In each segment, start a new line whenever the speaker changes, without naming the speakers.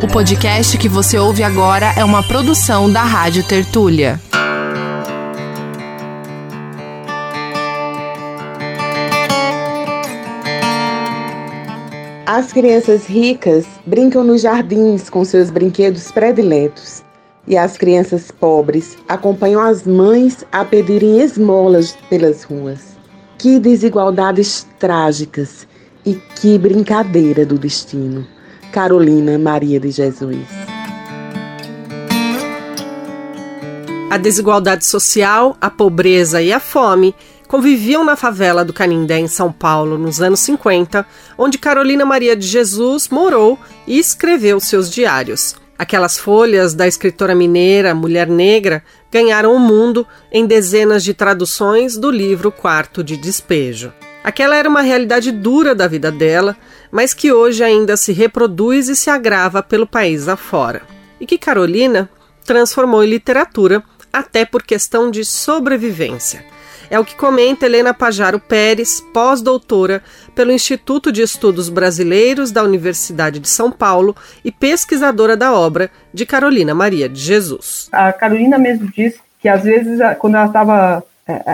O podcast que você ouve agora é uma produção da Rádio Tertúlia.
As crianças ricas brincam nos jardins com seus brinquedos prediletos. E as crianças pobres acompanham as mães a pedirem esmolas pelas ruas. Que desigualdades trágicas e que brincadeira do destino. Carolina Maria de Jesus.
A desigualdade social, a pobreza e a fome conviviam na favela do Canindé, em São Paulo, nos anos 50, onde Carolina Maria de Jesus morou e escreveu seus diários. Aquelas folhas da escritora mineira Mulher Negra ganharam o mundo em dezenas de traduções do livro Quarto de Despejo. Aquela era uma realidade dura da vida dela, mas que hoje ainda se reproduz e se agrava pelo país afora. E que Carolina transformou em literatura, até por questão de sobrevivência. É o que comenta Helena Pajaro Pérez, pós-doutora pelo Instituto de Estudos Brasileiros da Universidade de São Paulo e pesquisadora da obra de Carolina Maria de Jesus.
A Carolina mesmo diz que às vezes, quando ela estava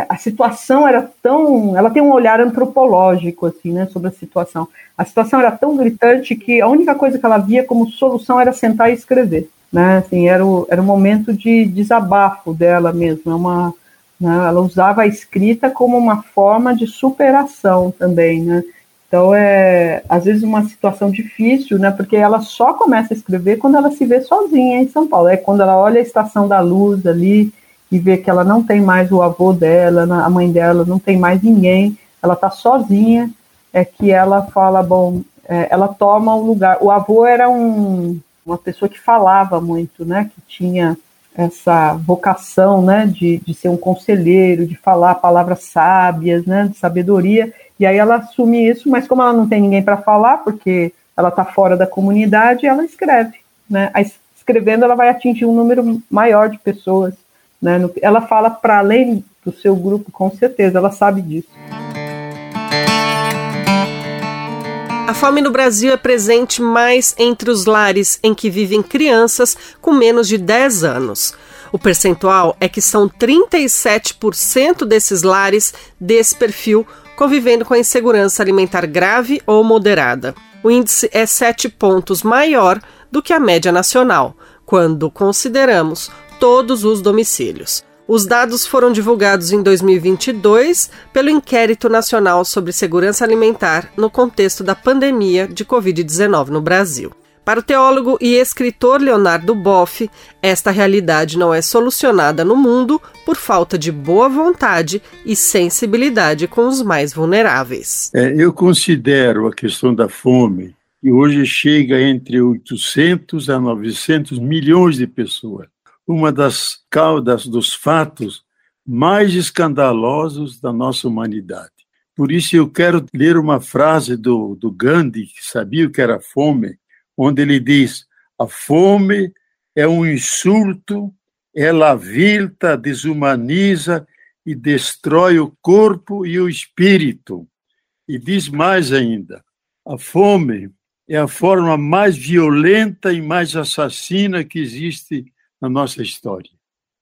a situação era tão. Ela tem um olhar antropológico assim, né, sobre a situação. A situação era tão gritante que a única coisa que ela via como solução era sentar e escrever. Né, assim, era, o, era um momento de desabafo dela mesmo. É uma, né, ela usava a escrita como uma forma de superação também. Né? Então, é às vezes uma situação difícil, né, porque ela só começa a escrever quando ela se vê sozinha em São Paulo. É quando ela olha a Estação da Luz ali e vê que ela não tem mais o avô dela, a mãe dela, não tem mais ninguém, ela está sozinha, é que ela fala, bom, é, ela toma o lugar. O avô era um, uma pessoa que falava muito, né, que tinha essa vocação, né, de, de ser um conselheiro, de falar palavras sábias, né, de sabedoria, e aí ela assume isso, mas como ela não tem ninguém para falar, porque ela está fora da comunidade, ela escreve, né, escrevendo ela vai atingir um número maior de pessoas, né? Ela fala para além do seu grupo, com certeza, ela sabe disso.
A fome no Brasil é presente mais entre os lares em que vivem crianças com menos de 10 anos. O percentual é que são 37% desses lares desse perfil convivendo com a insegurança alimentar grave ou moderada. O índice é 7 pontos maior do que a média nacional, quando consideramos todos os domicílios. Os dados foram divulgados em 2022 pelo Inquérito Nacional sobre Segurança Alimentar no contexto da pandemia de Covid-19 no Brasil. Para o teólogo e escritor Leonardo Boff, esta realidade não é solucionada no mundo por falta de boa vontade e sensibilidade com os mais vulneráveis.
É, eu considero a questão da fome, que hoje chega entre 800 a 900 milhões de pessoas uma das caudas dos fatos mais escandalosos da nossa humanidade. Por isso eu quero ler uma frase do, do Gandhi, que sabia o que era fome, onde ele diz: a fome é um insulto, ela avilta, desumaniza e destrói o corpo e o espírito. E diz mais ainda: a fome é a forma mais violenta e mais assassina que existe na nossa história.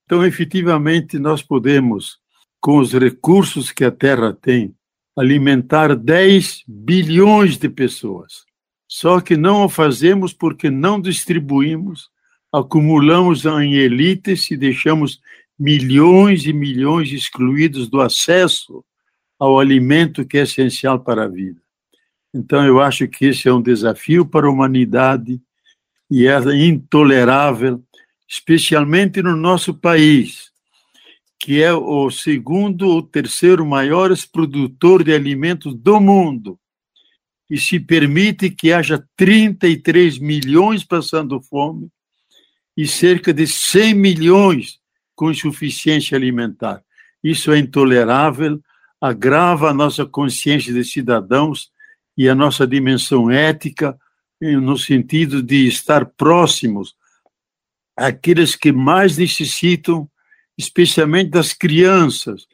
Então, efetivamente, nós podemos, com os recursos que a Terra tem, alimentar 10 bilhões de pessoas. Só que não o fazemos porque não distribuímos, acumulamos em elites e deixamos milhões e milhões excluídos do acesso ao alimento que é essencial para a vida. Então, eu acho que esse é um desafio para a humanidade e é intolerável especialmente no nosso país, que é o segundo ou terceiro maior produtor de alimentos do mundo, e se permite que haja 33 milhões passando fome e cerca de 100 milhões com insuficiência alimentar. Isso é intolerável, agrava a nossa consciência de cidadãos e a nossa dimensão ética, no sentido de estar próximos aqueles que mais necessitam, especialmente das crianças,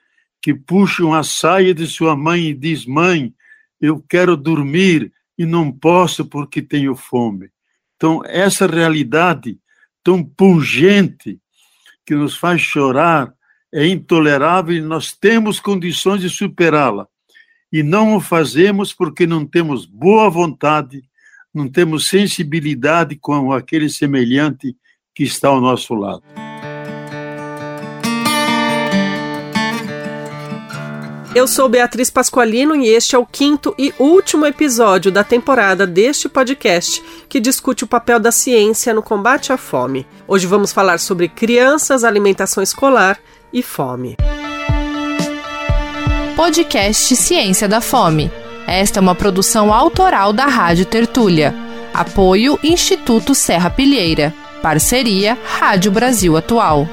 que puxam a saia de sua mãe e diz: "Mãe, eu quero dormir e não posso porque tenho fome". Então, essa realidade tão pungente que nos faz chorar é intolerável e nós temos condições de superá-la. E não o fazemos porque não temos boa vontade, não temos sensibilidade com aquele semelhante que está ao nosso lado.
Eu sou Beatriz Pasqualino e este é o quinto e último episódio da temporada deste podcast que discute o papel da ciência no combate à fome. Hoje vamos falar sobre crianças, alimentação escolar e fome.
Podcast Ciência da Fome. Esta é uma produção autoral da Rádio Tertúlia. Apoio Instituto Serra Pilheira. Parceria Rádio Brasil Atual.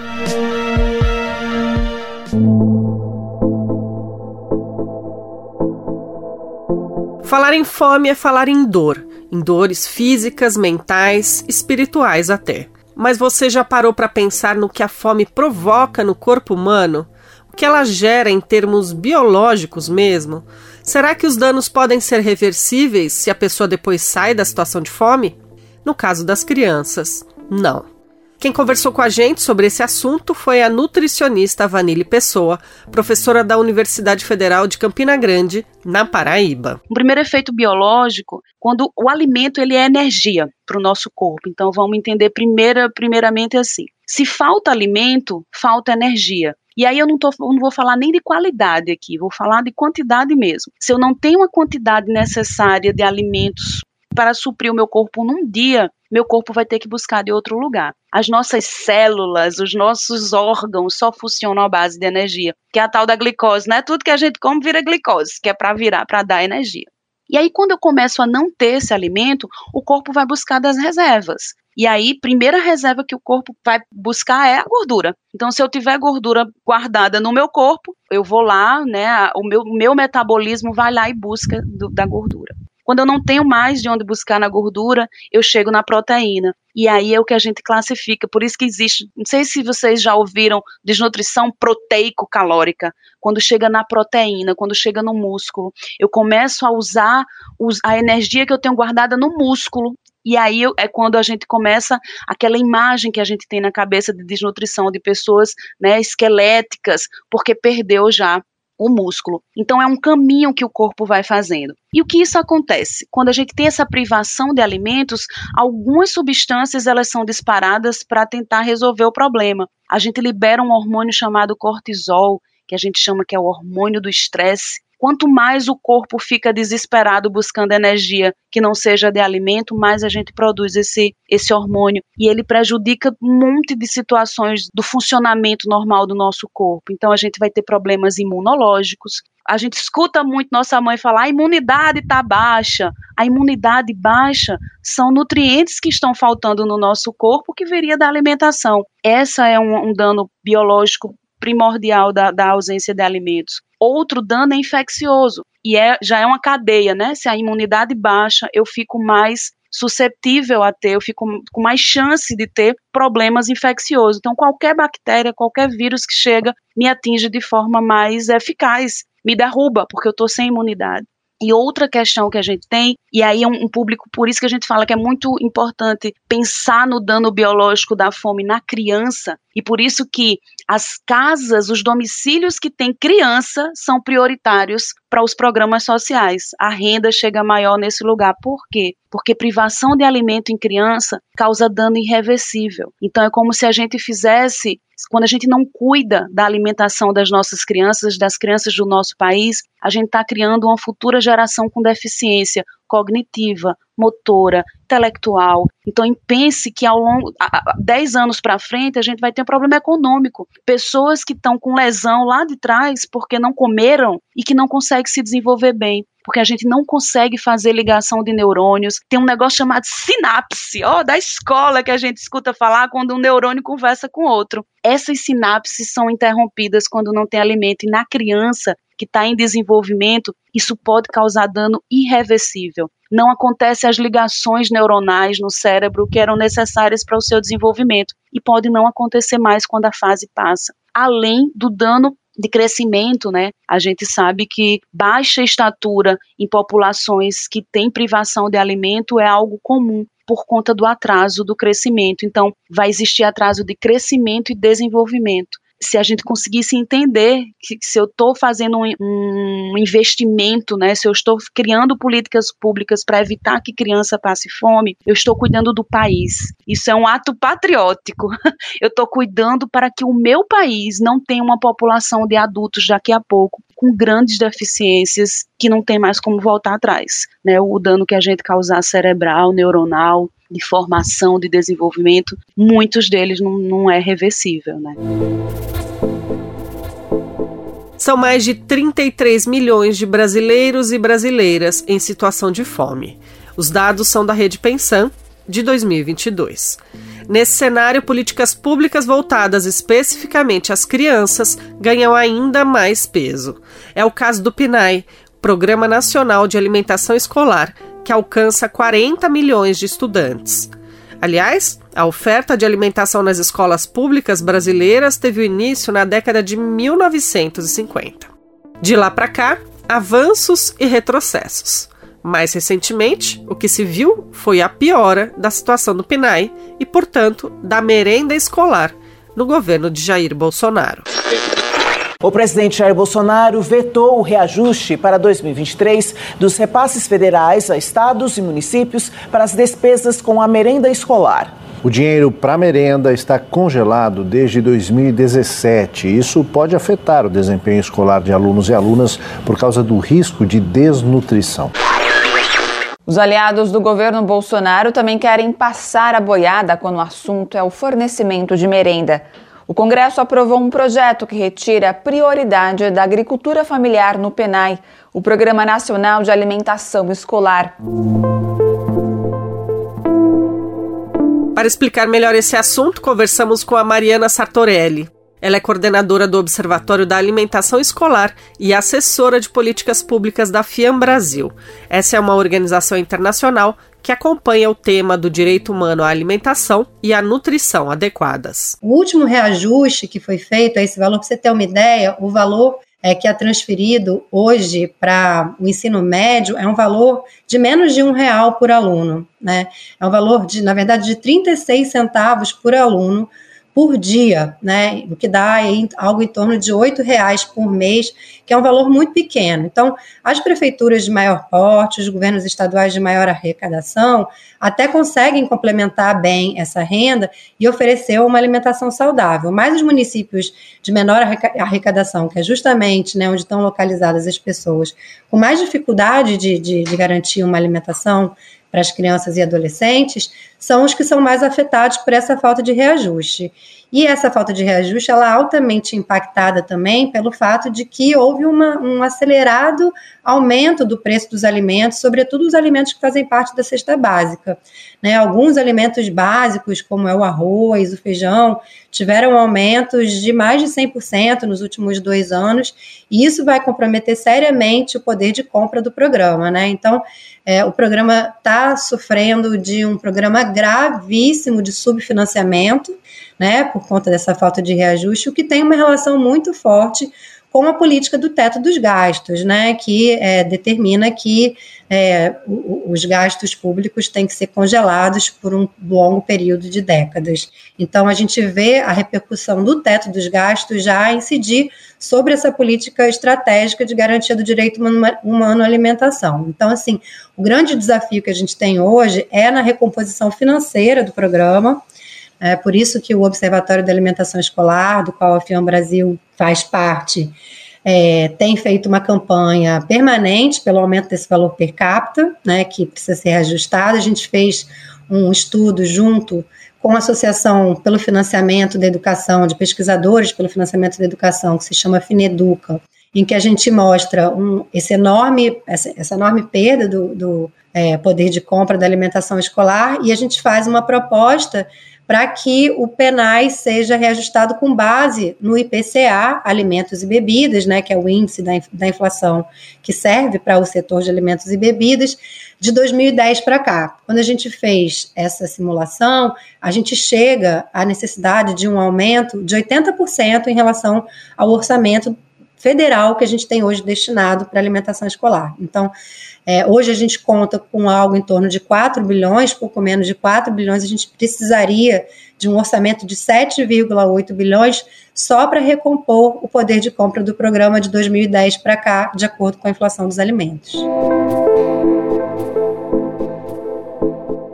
Falar em fome é falar em dor, em dores físicas, mentais, espirituais até. Mas você já parou para pensar no que a fome provoca no corpo humano? O que ela gera em termos biológicos mesmo? Será que os danos podem ser reversíveis se a pessoa depois sai da situação de fome? No caso das crianças, não. Quem conversou com a gente sobre esse assunto foi a nutricionista Vanille Pessoa, professora da Universidade Federal de Campina Grande, na Paraíba.
O primeiro efeito biológico, quando o alimento ele é energia para o nosso corpo. Então vamos entender primeira, primeiramente assim. Se falta alimento, falta energia. E aí eu não, tô, eu não vou falar nem de qualidade aqui, vou falar de quantidade mesmo. Se eu não tenho a quantidade necessária de alimentos para suprir o meu corpo num dia, meu corpo vai ter que buscar de outro lugar. As nossas células, os nossos órgãos só funcionam à base de energia, que é a tal da glicose, né? Tudo que a gente come vira glicose, que é para virar, para dar energia. E aí, quando eu começo a não ter esse alimento, o corpo vai buscar das reservas. E aí, primeira reserva que o corpo vai buscar é a gordura. Então, se eu tiver gordura guardada no meu corpo, eu vou lá, né? O meu, meu metabolismo vai lá e busca do, da gordura. Quando eu não tenho mais de onde buscar na gordura, eu chego na proteína. E aí é o que a gente classifica. Por isso que existe, não sei se vocês já ouviram desnutrição proteico-calórica. Quando chega na proteína, quando chega no músculo, eu começo a usar a energia que eu tenho guardada no músculo e aí é quando a gente começa aquela imagem que a gente tem na cabeça de desnutrição de pessoas né, esqueléticas, porque perdeu já o músculo. Então é um caminho que o corpo vai fazendo. E o que isso acontece? Quando a gente tem essa privação de alimentos, algumas substâncias elas são disparadas para tentar resolver o problema. A gente libera um hormônio chamado cortisol, que a gente chama que é o hormônio do estresse, Quanto mais o corpo fica desesperado buscando energia que não seja de alimento, mais a gente produz esse, esse hormônio. E ele prejudica um monte de situações do funcionamento normal do nosso corpo. Então a gente vai ter problemas imunológicos. A gente escuta muito nossa mãe falar: a imunidade está baixa. A imunidade baixa são nutrientes que estão faltando no nosso corpo que viria da alimentação. Essa é um, um dano biológico primordial da, da ausência de alimentos. Outro dano é infeccioso, e é, já é uma cadeia, né? Se a imunidade baixa, eu fico mais suscetível a ter, eu fico com mais chance de ter problemas infecciosos. Então, qualquer bactéria, qualquer vírus que chega, me atinge de forma mais eficaz, me derruba, porque eu estou sem imunidade. E outra questão que a gente tem, e aí é um, público, por isso que a gente fala que é muito importante pensar no dano biológico da fome na criança, e por isso que as casas, os domicílios que têm criança são prioritários para os programas sociais. A renda chega maior nesse lugar. Por quê? Porque privação de alimento em criança causa dano irreversível. Então é como se a gente fizesse quando a gente não cuida da alimentação das nossas crianças, das crianças do nosso país, a gente está criando uma futura geração com deficiência cognitiva, motora, intelectual. Então, pense que ao longo, 10 anos para frente, a gente vai ter um problema econômico. Pessoas que estão com lesão lá de trás porque não comeram e que não conseguem se desenvolver bem porque a gente não consegue fazer ligação de neurônios. Tem um negócio chamado sinapse, ó, da escola que a gente escuta falar quando um neurônio conversa com outro. Essas sinapses são interrompidas quando não tem alimento e na criança que está em desenvolvimento, isso pode causar dano irreversível. Não acontecem as ligações neuronais no cérebro que eram necessárias para o seu desenvolvimento e pode não acontecer mais quando a fase passa. Além do dano de crescimento, né? A gente sabe que baixa estatura em populações que têm privação de alimento é algo comum por conta do atraso do crescimento. Então, vai existir atraso de crescimento e desenvolvimento se a gente conseguisse entender que se eu estou fazendo um, um, investimento, né, se eu estou criando políticas públicas para evitar que criança passe fome, eu estou cuidando do país. Isso é um ato patriótico. Eu estou cuidando para que o meu país não tenha uma população de adultos daqui a pouco com grandes deficiências que não tem mais como voltar atrás. Né? O dano que a gente causar cerebral, neuronal, de formação, de desenvolvimento, muitos deles não, não é reversível. Né?
São mais de 33 milhões de brasileiros e brasileiras em situação de fome. Os dados são da Rede Pensão, de 2022. Nesse cenário, políticas públicas voltadas especificamente às crianças ganham ainda mais peso. É o caso do PNAE, Programa Nacional de Alimentação Escolar, que alcança 40 milhões de estudantes. Aliás, a oferta de alimentação nas escolas públicas brasileiras teve início na década de 1950. De lá para cá, avanços e retrocessos. Mais recentemente, o que se viu foi a piora da situação do PNAE e, portanto, da merenda escolar no governo de Jair Bolsonaro.
O presidente Jair Bolsonaro vetou o reajuste para 2023 dos repasses federais a estados e municípios para as despesas com a merenda escolar.
O dinheiro para merenda está congelado desde 2017. Isso pode afetar o desempenho escolar de alunos e alunas por causa do risco de desnutrição.
Os aliados do governo Bolsonaro também querem passar a boiada quando o assunto é o fornecimento de merenda. O Congresso aprovou um projeto que retira a prioridade da agricultura familiar no PENAI, o Programa Nacional de Alimentação Escolar.
Para explicar melhor esse assunto, conversamos com a Mariana Sartorelli. Ela é coordenadora do Observatório da Alimentação Escolar e assessora de políticas públicas da FIAM Brasil. Essa é uma organização internacional que acompanha o tema do direito humano à alimentação e à nutrição adequadas.
O último reajuste que foi feito a esse valor, para você ter uma ideia, o valor é, que é transferido hoje para o ensino médio é um valor de menos de um real por aluno, né? É um valor de, na verdade, de 36 centavos por aluno por dia, né? O que dá algo em torno de R$ reais por mês, que é um valor muito pequeno. Então, as prefeituras de maior porte, os governos estaduais de maior arrecadação, até conseguem complementar bem essa renda e oferecer uma alimentação saudável. Mas os municípios de menor arrecadação, que é justamente né, onde estão localizadas as pessoas com mais dificuldade de, de, de garantir uma alimentação para as crianças e adolescentes, são os que são mais afetados por essa falta de reajuste. E essa falta de reajuste ela é altamente impactada também pelo fato de que houve uma, um acelerado aumento do preço dos alimentos, sobretudo os alimentos que fazem parte da cesta básica. Né? Alguns alimentos básicos, como é o arroz, o feijão, tiveram aumentos de mais de 100% nos últimos dois anos, e isso vai comprometer seriamente o poder de compra do programa. Né? Então, é, o programa está sofrendo de um programa gravíssimo de subfinanciamento, né, por conta dessa falta de reajuste, o que tem uma relação muito forte com a política do teto dos gastos, né, que é, determina que é, os gastos públicos têm que ser congelados por um longo período de décadas. Então, a gente vê a repercussão do teto dos gastos já incidir sobre essa política estratégica de garantia do direito humano à alimentação. Então, assim, o grande desafio que a gente tem hoje é na recomposição financeira do programa, é por isso que o Observatório da Alimentação Escolar, do qual a FIAM Brasil faz parte, é, tem feito uma campanha permanente pelo aumento desse valor per capita, né, que precisa ser reajustado. A gente fez um estudo junto com a Associação pelo Financiamento da Educação, de pesquisadores pelo financiamento da educação, que se chama Fineduca, em que a gente mostra um, esse enorme, essa, essa enorme perda do, do é, poder de compra da alimentação escolar e a gente faz uma proposta para que o PENAI seja reajustado com base no IPCA, alimentos e bebidas, né, que é o índice da, da inflação que serve para o setor de alimentos e bebidas, de 2010 para cá. Quando a gente fez essa simulação, a gente chega à necessidade de um aumento de 80% em relação ao orçamento federal que a gente tem hoje destinado para alimentação escolar. Então, é, hoje a gente conta com algo em torno de 4 bilhões, pouco menos de 4 bilhões, a gente precisaria de um orçamento de 7,8 bilhões só para recompor o poder de compra do programa de 2010 para cá, de acordo com a inflação dos alimentos.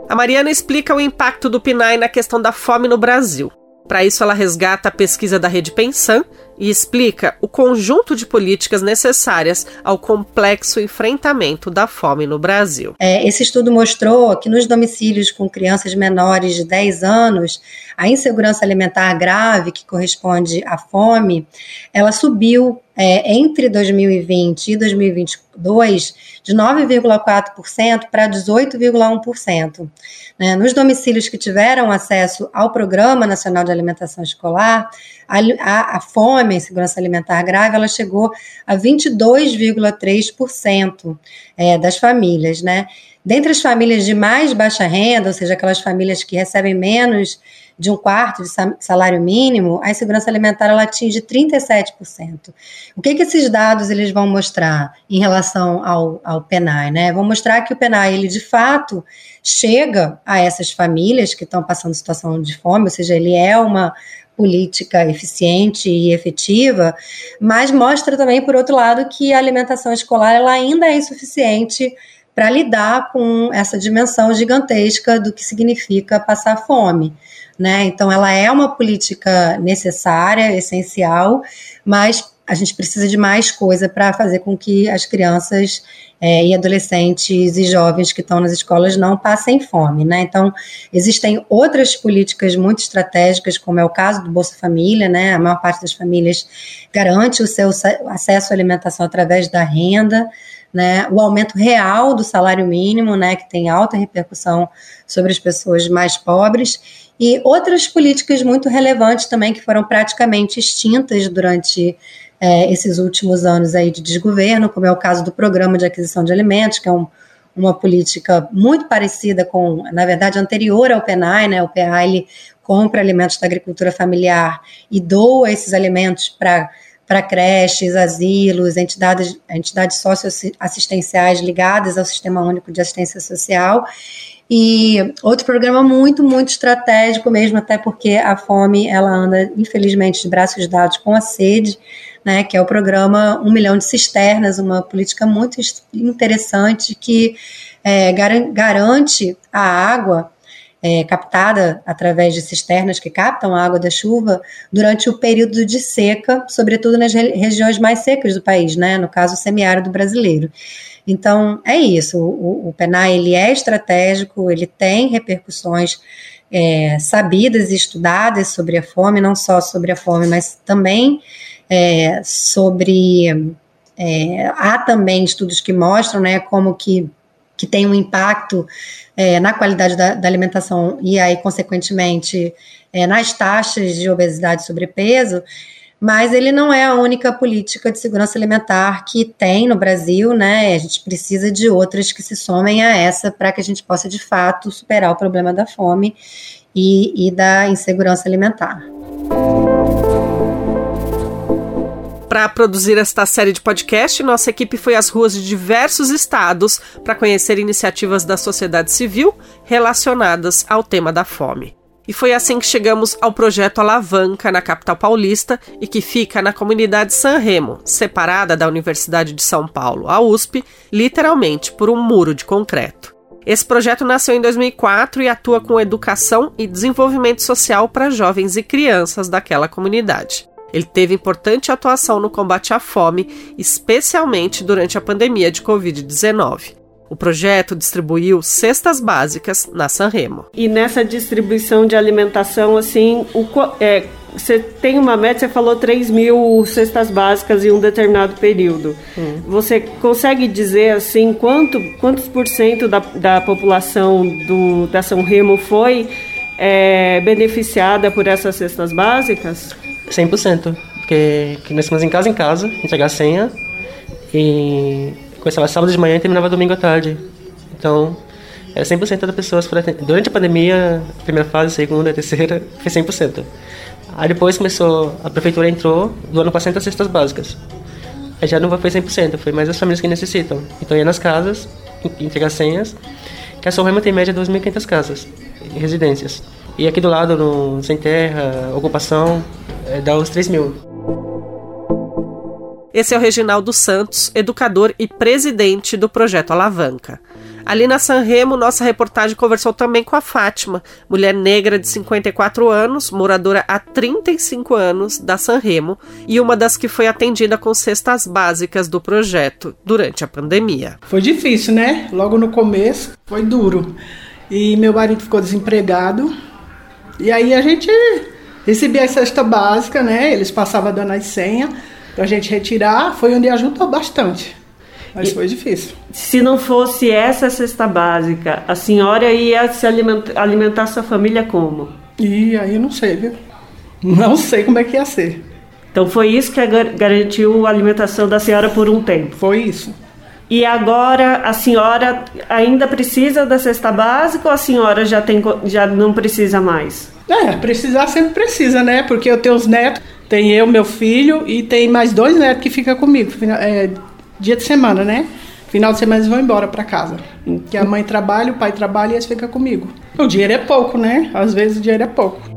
A Mariana explica o impacto do PNAE na questão da fome no Brasil. Para isso, ela resgata a pesquisa da Rede Pensan e explica o conjunto de políticas necessárias ao complexo enfrentamento da fome no Brasil.
É, esse estudo mostrou que nos domicílios com crianças menores de 10 anos, a insegurança alimentar grave, que corresponde à fome, ela subiu é, entre 2020 e 2022 de 9,4% para 18,1%. Né? Nos domicílios que tiveram acesso ao Programa Nacional de Alimentação Escolar, a, a, a fome, a insegurança alimentar grave, ela chegou a 22,3% é, das famílias, né? Dentre as famílias de mais baixa renda, ou seja, aquelas famílias que recebem menos de um quarto de salário mínimo, a insegurança alimentar ela atinge 37%. O que, que esses dados eles vão mostrar em relação ao, ao PENAI? Né? Vão mostrar que o PENAI, ele de fato chega a essas famílias que estão passando situação de fome, ou seja, ele é uma política eficiente e efetiva, mas mostra também, por outro lado, que a alimentação escolar ela ainda é insuficiente para lidar com essa dimensão gigantesca do que significa passar fome né? Então, ela é uma política necessária, essencial, mas a gente precisa de mais coisa para fazer com que as crianças é, e adolescentes e jovens que estão nas escolas não passem fome, né? Então, existem outras políticas muito estratégicas, como é o caso do Bolsa Família, né? A maior parte das famílias garante o seu acesso à alimentação através da renda, né? O aumento real do salário mínimo, né? Que tem alta repercussão sobre as pessoas mais pobres e outras políticas muito relevantes também que foram praticamente extintas durante é, esses últimos anos aí de desgoverno, como é o caso do Programa de Aquisição de Alimentos, que é um, uma política muito parecida com, na verdade, anterior ao PENAI, né? O PENAI ele compra alimentos da agricultura familiar e doa esses alimentos para para creches, asilos, entidades, entidades socioassistenciais ligadas ao Sistema Único de Assistência Social. E outro programa muito, muito estratégico mesmo, até porque a fome, ela anda, infelizmente, de braços dados com a sede, né, que é o programa Um Milhão de Cisternas, uma política muito interessante que é, garante a água é, captada através de cisternas que captam a água da chuva durante o período de seca, sobretudo nas regiões mais secas do país, né, no caso o semiárido brasileiro. Então, é isso. O, o PENAI ele é estratégico, ele tem repercussões é, sabidas e estudadas sobre a fome, não só sobre a fome, mas também é, sobre. É, há também estudos que mostram né, como que, que tem um impacto é, na qualidade da, da, alimentação e aí, consequentemente, é, nas taxas de obesidade e sobrepeso mas ele não é a única política de segurança alimentar que tem no Brasil, né? A gente precisa de outras que se somem a essa para que a gente possa, de fato, superar o problema da fome e, e da insegurança alimentar.
Para produzir esta série de podcast, nossa equipe foi às ruas de diversos estados para conhecer iniciativas da sociedade civil relacionadas ao tema da fome. E foi assim que chegamos ao projeto Alavanca, na capital paulista, e que fica na comunidade San Remo, separada da Universidade de São Paulo, a USP, literalmente por um muro de concreto. Esse projeto nasceu em 2004 e atua com educação e desenvolvimento social para jovens e crianças daquela comunidade. Ele teve importante atuação no combate à fome, especialmente durante a pandemia de Covid-19. O projeto distribuiu cestas básicas na Sanremo.
E nessa distribuição de alimentação, assim, o, é, você tem uma meta, você falou 3 mil cestas básicas em um determinado período. Hum. Você consegue dizer, assim, quanto, quantos por cento da, da população do, da São Remo foi é beneficiada por essas cestas básicas?
100%, porque fomos em casa em casa, entregar a senha, e começava sábado de manhã e terminava domingo à tarde. Então, era 100% das pessoas. Durante a pandemia, primeira fase, segunda, terceira, foi 100%. Aí depois começou, a prefeitura entrou, doando para 100 cestas básicas. Aí já não foi 100%, foi mais as famílias que necessitam. Então ia nas casas, entregar senhas, que a São Remo tem média de 2.500 casas, residências. E aqui do lado, no Sem Terra, Ocupação, é, dá uns 3 mil.
Esse é o Reginaldo Santos, educador e presidente do projeto Alavanca. Ali na Sanremo, nossa reportagem conversou também com a Fátima, mulher negra de 54 anos, moradora há 35 anos da Sanremo e uma das que foi atendida com cestas básicas do projeto durante a pandemia.
Foi difícil, né? Logo no começo foi duro. E meu marido ficou desempregado. E aí a gente recebia a cesta básica, né? Eles passavam dando as senhas para a gente retirar. Foi onde ajudou bastante. Mas e, foi difícil.
Se não fosse essa cesta básica, a senhora ia se alimentar, alimentar sua família como?
E aí não sei, viu? Não sei como é que ia ser.
Então foi isso que garantiu a alimentação da senhora por um tempo?
Foi isso.
E agora a senhora ainda precisa da cesta básica ou a senhora já, tem, já não precisa mais?
É, precisar sempre precisa, né? Porque eu tenho os netos, tem eu, meu filho e tem mais dois netos que ficam comigo. É, dia de semana, né? Final de semana eles vão embora para casa. Que a mãe trabalha, o pai trabalha e eles ficam comigo. O dinheiro é pouco, né? Às vezes o dinheiro é pouco.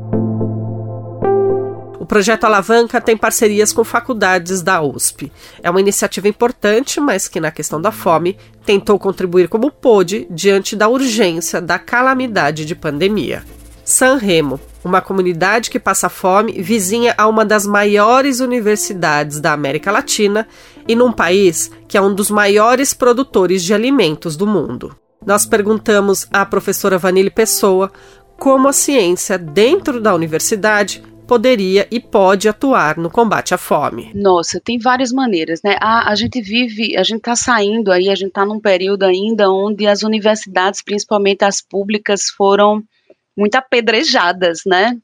O projeto Alavanca tem parcerias com faculdades da USP. É uma iniciativa importante, mas que na questão da fome tentou contribuir como pôde diante da urgência da calamidade de pandemia. San Remo, uma comunidade que passa fome, vizinha a uma das maiores universidades da América Latina e num país que é um dos maiores produtores de alimentos do mundo. Nós perguntamos à professora Vanille Pessoa como a ciência dentro da universidade poderia e pode atuar no combate à fome?
Nossa, tem várias maneiras, né? A, a gente vive, a gente está saindo aí, a gente está num período ainda onde as universidades, principalmente as públicas, foram muito apedrejadas, né?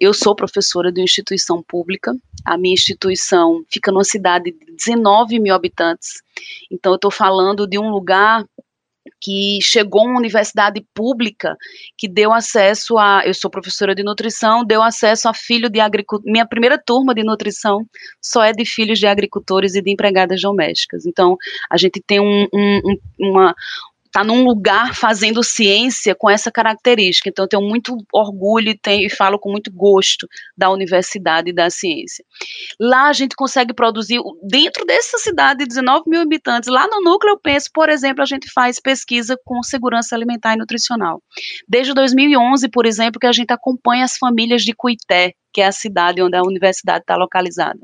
Eu sou professora de uma instituição pública, a minha instituição fica numa cidade de 19 mil habitantes, então eu estou falando de um lugar que chegou uma universidade pública que deu acesso a, eu sou professora de nutrição, deu acesso a filho de agricultor, minha primeira turma de nutrição só é de filhos de agricultores e de empregadas domésticas, então a gente tem um, um, uma, está num lugar fazendo ciência com essa característica. Então, eu tenho muito orgulho e, tenho, e falo com muito gosto da universidade e da ciência. Lá a gente consegue produzir, dentro dessa cidade de 19 mil habitantes, lá no Núcleo Penso, por exemplo, a gente faz pesquisa com segurança alimentar e nutricional. Desde 2011, por exemplo, que a gente acompanha as famílias de Cuité, que é a cidade onde a universidade está localizada.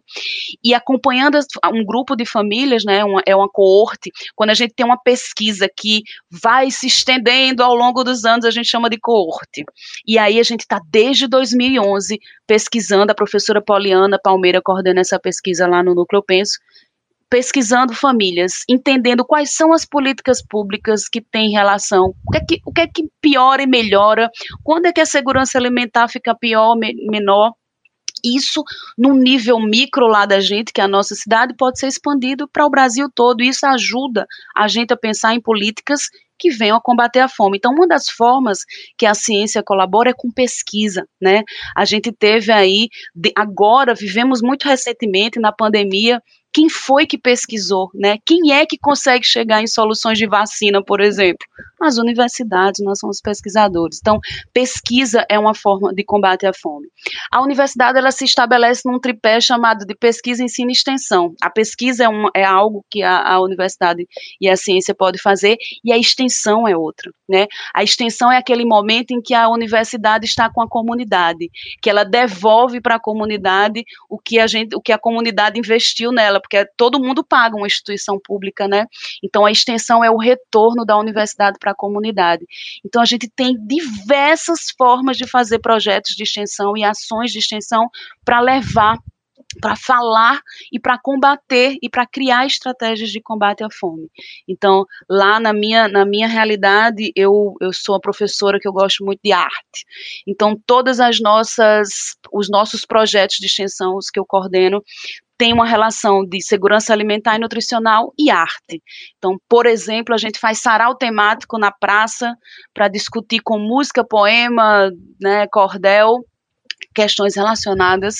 E acompanhando um grupo de famílias, né, uma, é uma coorte, quando a gente tem uma pesquisa que vai se estendendo ao longo dos anos, a gente chama de coorte. E aí a gente está desde 2011 pesquisando, a professora Poliana Palmeira coordena essa pesquisa lá no Núcleo Penso, pesquisando famílias, entendendo quais são as políticas públicas que têm relação, o que é que, o que, é que piora e melhora, quando é que a segurança alimentar fica pior, me, menor. Isso, num nível micro lá da gente, que é a nossa cidade, pode ser expandido para o Brasil todo. Isso ajuda a gente a pensar em políticas que venham a combater a fome. Então, uma das formas que a ciência colabora é com pesquisa, né? A gente teve aí, agora, vivemos muito recentemente na pandemia, quem foi que pesquisou, né? Quem é que consegue chegar em soluções de vacina, por exemplo? As universidades, nós somos pesquisadores. Então, pesquisa é uma forma de combate à fome. A universidade ela se estabelece num tripé chamado de pesquisa, ensino e extensão. A pesquisa é, um, é algo que a, a universidade e a ciência pode fazer e a extensão é outra, né? A extensão é aquele momento em que a universidade está com a comunidade, que ela devolve para a comunidade o que a gente, o que a comunidade investiu nela porque todo mundo paga uma instituição pública, né? Então a extensão é o retorno da universidade para a comunidade. Então a gente tem diversas formas de fazer projetos de extensão e ações de extensão para levar para falar e para combater e para criar estratégias de combate à fome. Então, lá na minha, na minha realidade, eu, eu sou uma professora que eu gosto muito de arte. Então, todas as nossas, os nossos projetos de extensão, os que eu coordeno, tem uma relação de segurança alimentar e nutricional e arte. Então, por exemplo, a gente faz sarau temático na praça para discutir com música, poema, né, cordel, questões relacionadas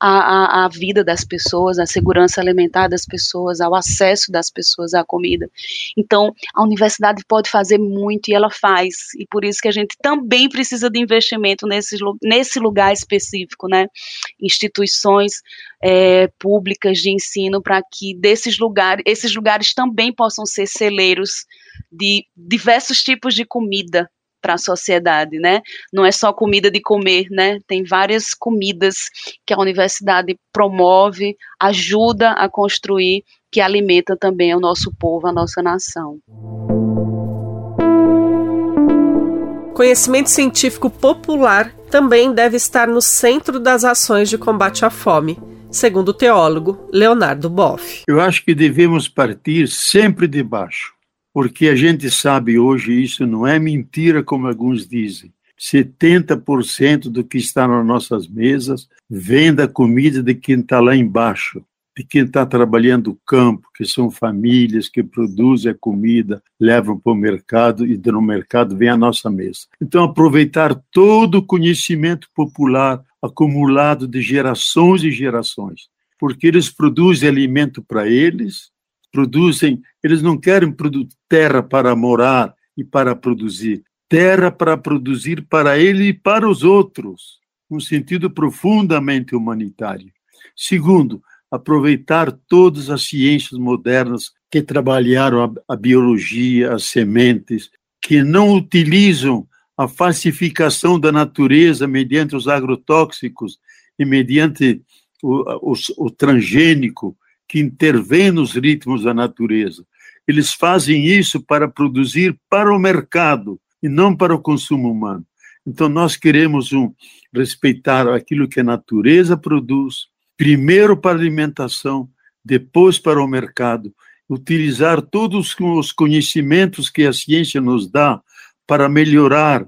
à, vida das pessoas, à segurança alimentar das pessoas, ao acesso das pessoas à comida. Então, a universidade pode fazer muito e ela faz, e por isso que a gente também precisa de investimento nesse, nesse lugar específico, né? Instituições é, públicas de ensino para que desses lugares, esses lugares também possam ser celeiros de diversos tipos de comida, para a sociedade, né? Não é só comida de comer, né? Tem várias comidas que a universidade promove, ajuda a construir, que alimenta também o nosso povo, a nossa nação.
Conhecimento científico popular também deve estar no centro das ações de combate à fome, segundo o teólogo Leonardo Boff.
Eu acho que devemos partir sempre de baixo porque a gente sabe hoje isso não é mentira como alguns dizem. 70% do que está nas nossas mesas vem da comida de quem está lá embaixo, de quem está trabalhando o campo, que são famílias que produzem a comida, levam para o mercado e no mercado vem a nossa mesa. Então, aproveitar todo o conhecimento popular acumulado de gerações e gerações, porque eles produzem alimento para eles, produzem, eles não querem terra para morar e para produzir, terra para produzir para ele e para os outros, um sentido profundamente humanitário. Segundo, aproveitar todas as ciências modernas que trabalharam a, a biologia, as sementes, que não utilizam a falsificação da natureza mediante os agrotóxicos e mediante o, o, o transgênico, que intervém nos ritmos da natureza. Eles fazem isso para produzir para o mercado e não para o consumo humano. Então, nós queremos um, respeitar aquilo que a natureza produz, primeiro para a alimentação, depois para o mercado, utilizar todos os conhecimentos que a ciência nos dá para melhorar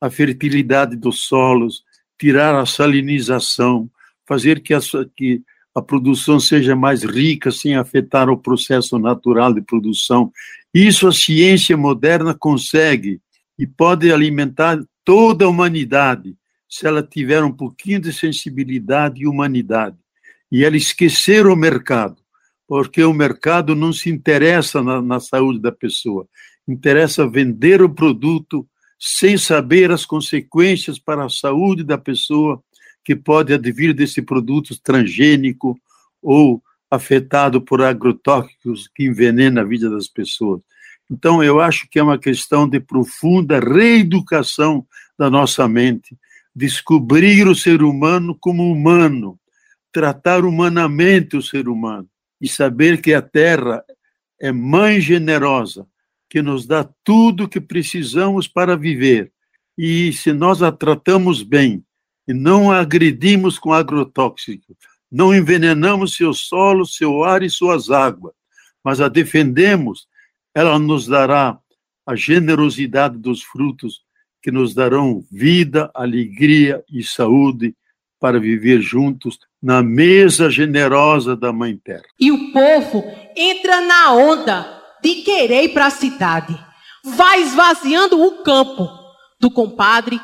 a fertilidade dos solos, tirar a salinização, fazer que, que a produção seja mais rica sem afetar o processo natural de produção. Isso a ciência moderna consegue e pode alimentar toda a humanidade se ela tiver um pouquinho de sensibilidade e humanidade. E ela esquecer o mercado, porque o mercado não se interessa na, na saúde da pessoa, interessa vender o produto sem saber as consequências para a saúde da pessoa que pode advir desse produto transgênico ou afetado por agrotóxicos que envenena a vida das pessoas. Então, eu acho que é uma questão de profunda reeducação da nossa mente, descobrir o ser humano como humano, tratar humanamente o ser humano e saber que a Terra é mãe generosa, que nos dá tudo o que precisamos para viver. E se nós a tratamos bem, e não agredimos com agrotóxico, não envenenamos seu solo, seu ar e suas águas, mas a defendemos, ela nos dará a generosidade dos frutos que nos darão vida, alegria e saúde para viver juntos na mesa generosa da Mãe Terra.
E o povo entra na onda de querer ir para a cidade, vai esvaziando o campo do compadre,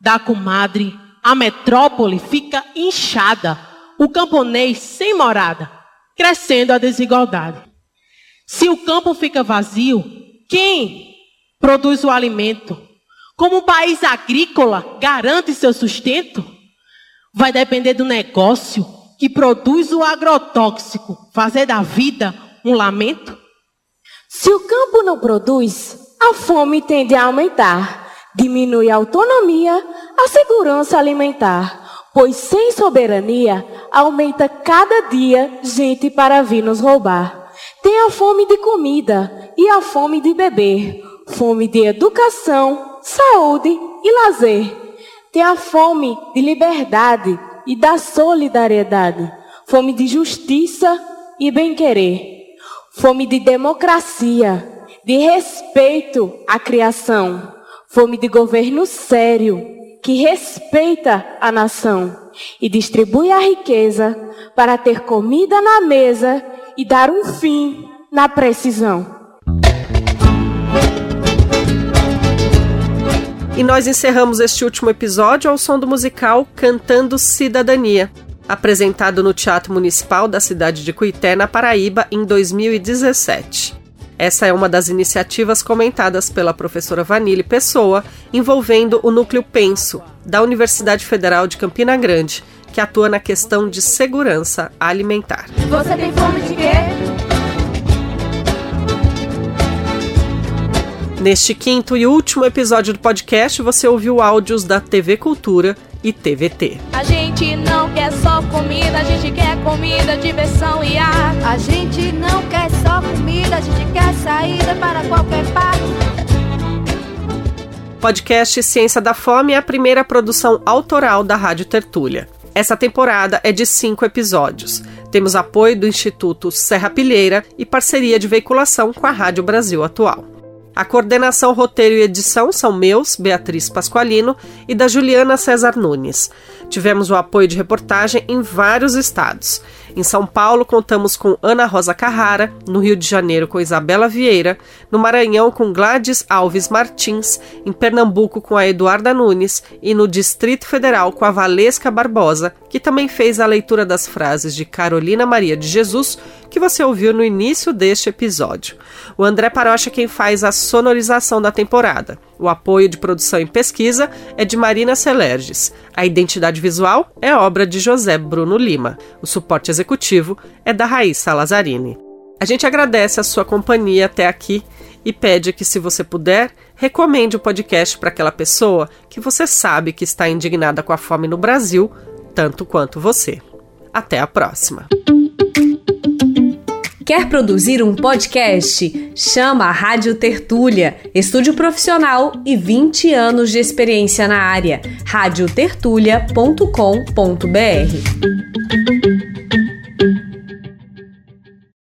da comadre, a metrópole fica inchada, o camponês sem morada, crescendo a desigualdade. Se o campo fica vazio, quem produz o alimento? Como um país agrícola garante seu sustento? Vai depender do negócio que produz o agrotóxico, fazer da vida um lamento?
Se o campo não produz, a fome tende a aumentar diminui a autonomia, a segurança alimentar, pois sem soberania aumenta cada dia gente para vir nos roubar. Tem a fome de comida e a fome de beber, fome de educação, saúde e lazer. Tem a fome de liberdade e da solidariedade, fome de justiça e bem-querer, fome de democracia, de respeito à criação, fome de governo sério que respeita a nação e distribui a riqueza para ter comida na mesa e dar um fim na precisão.
E nós encerramos este último episódio ao som do musical Cantando Cidadania, apresentado no Teatro Municipal da cidade de Cuité, na Paraíba, em 2017. Essa é uma das iniciativas comentadas pela professora Vanille Pessoa, envolvendo o Núcleo Penso, da Universidade Federal de Campina Grande, que atua na questão de segurança alimentar.
Você tem fome de quê?
Neste quinto e último episódio do podcast, você ouviu áudios da TV Cultura e TVT.
A gente não quer só comida, a gente quer comida, diversão e ar.
A gente não quer só comida, a gente quer saída para qualquer parte.
Podcast Ciência da Fome é a primeira produção autoral da Rádio Tertúlia. Essa temporada é de cinco episódios. Temos apoio do Instituto Serra Pilheira e parceria de veiculação com a Rádio Brasil Atual. A coordenação, roteiro e edição são meus, Beatriz Pasqualino, e da Juliana César Nunes. Tivemos o apoio de reportagem em vários estados. Em São Paulo, contamos com Ana Rosa Carrara, no Rio de Janeiro, com Isabela Vieira, no Maranhão, com Gladys Alves Martins, em Pernambuco, com a Eduarda Nunes e no Distrito Federal, com a Valesca Barbosa, que também fez a leitura das frases de Carolina Maria de Jesus, que você ouviu no início deste episódio. O André Parocha é quem faz a sonorização da temporada. O apoio de produção e pesquisa é de Marina Celerges. A identidade visual é obra de José Bruno Lima. O suporte executivo é da Raíssa Lazzarini. A gente agradece a sua companhia até aqui e pede que, se você puder, recomende o podcast para aquela pessoa que você sabe que está indignada com a fome no Brasil, tanto quanto você. Até a próxima!
Quer produzir um podcast? Chama a Rádio Tertúlia, estúdio profissional e 20 anos de experiência na área. radiotertulia.com.br